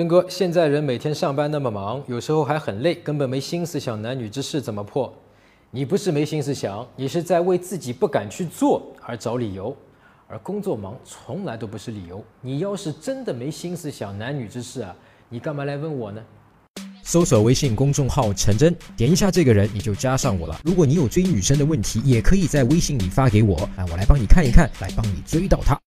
真哥，现在人每天上班那么忙，有时候还很累，根本没心思想男女之事。怎么破？你不是没心思想，你是在为自己不敢去做而找理由。而工作忙从来都不是理由。你要是真的没心思想男女之事啊，你干嘛来问我呢？搜索微信公众号陈真，点一下这个人，你就加上我了。如果你有追女生的问题，也可以在微信里发给我，让我来帮你看一看，来帮你追到她。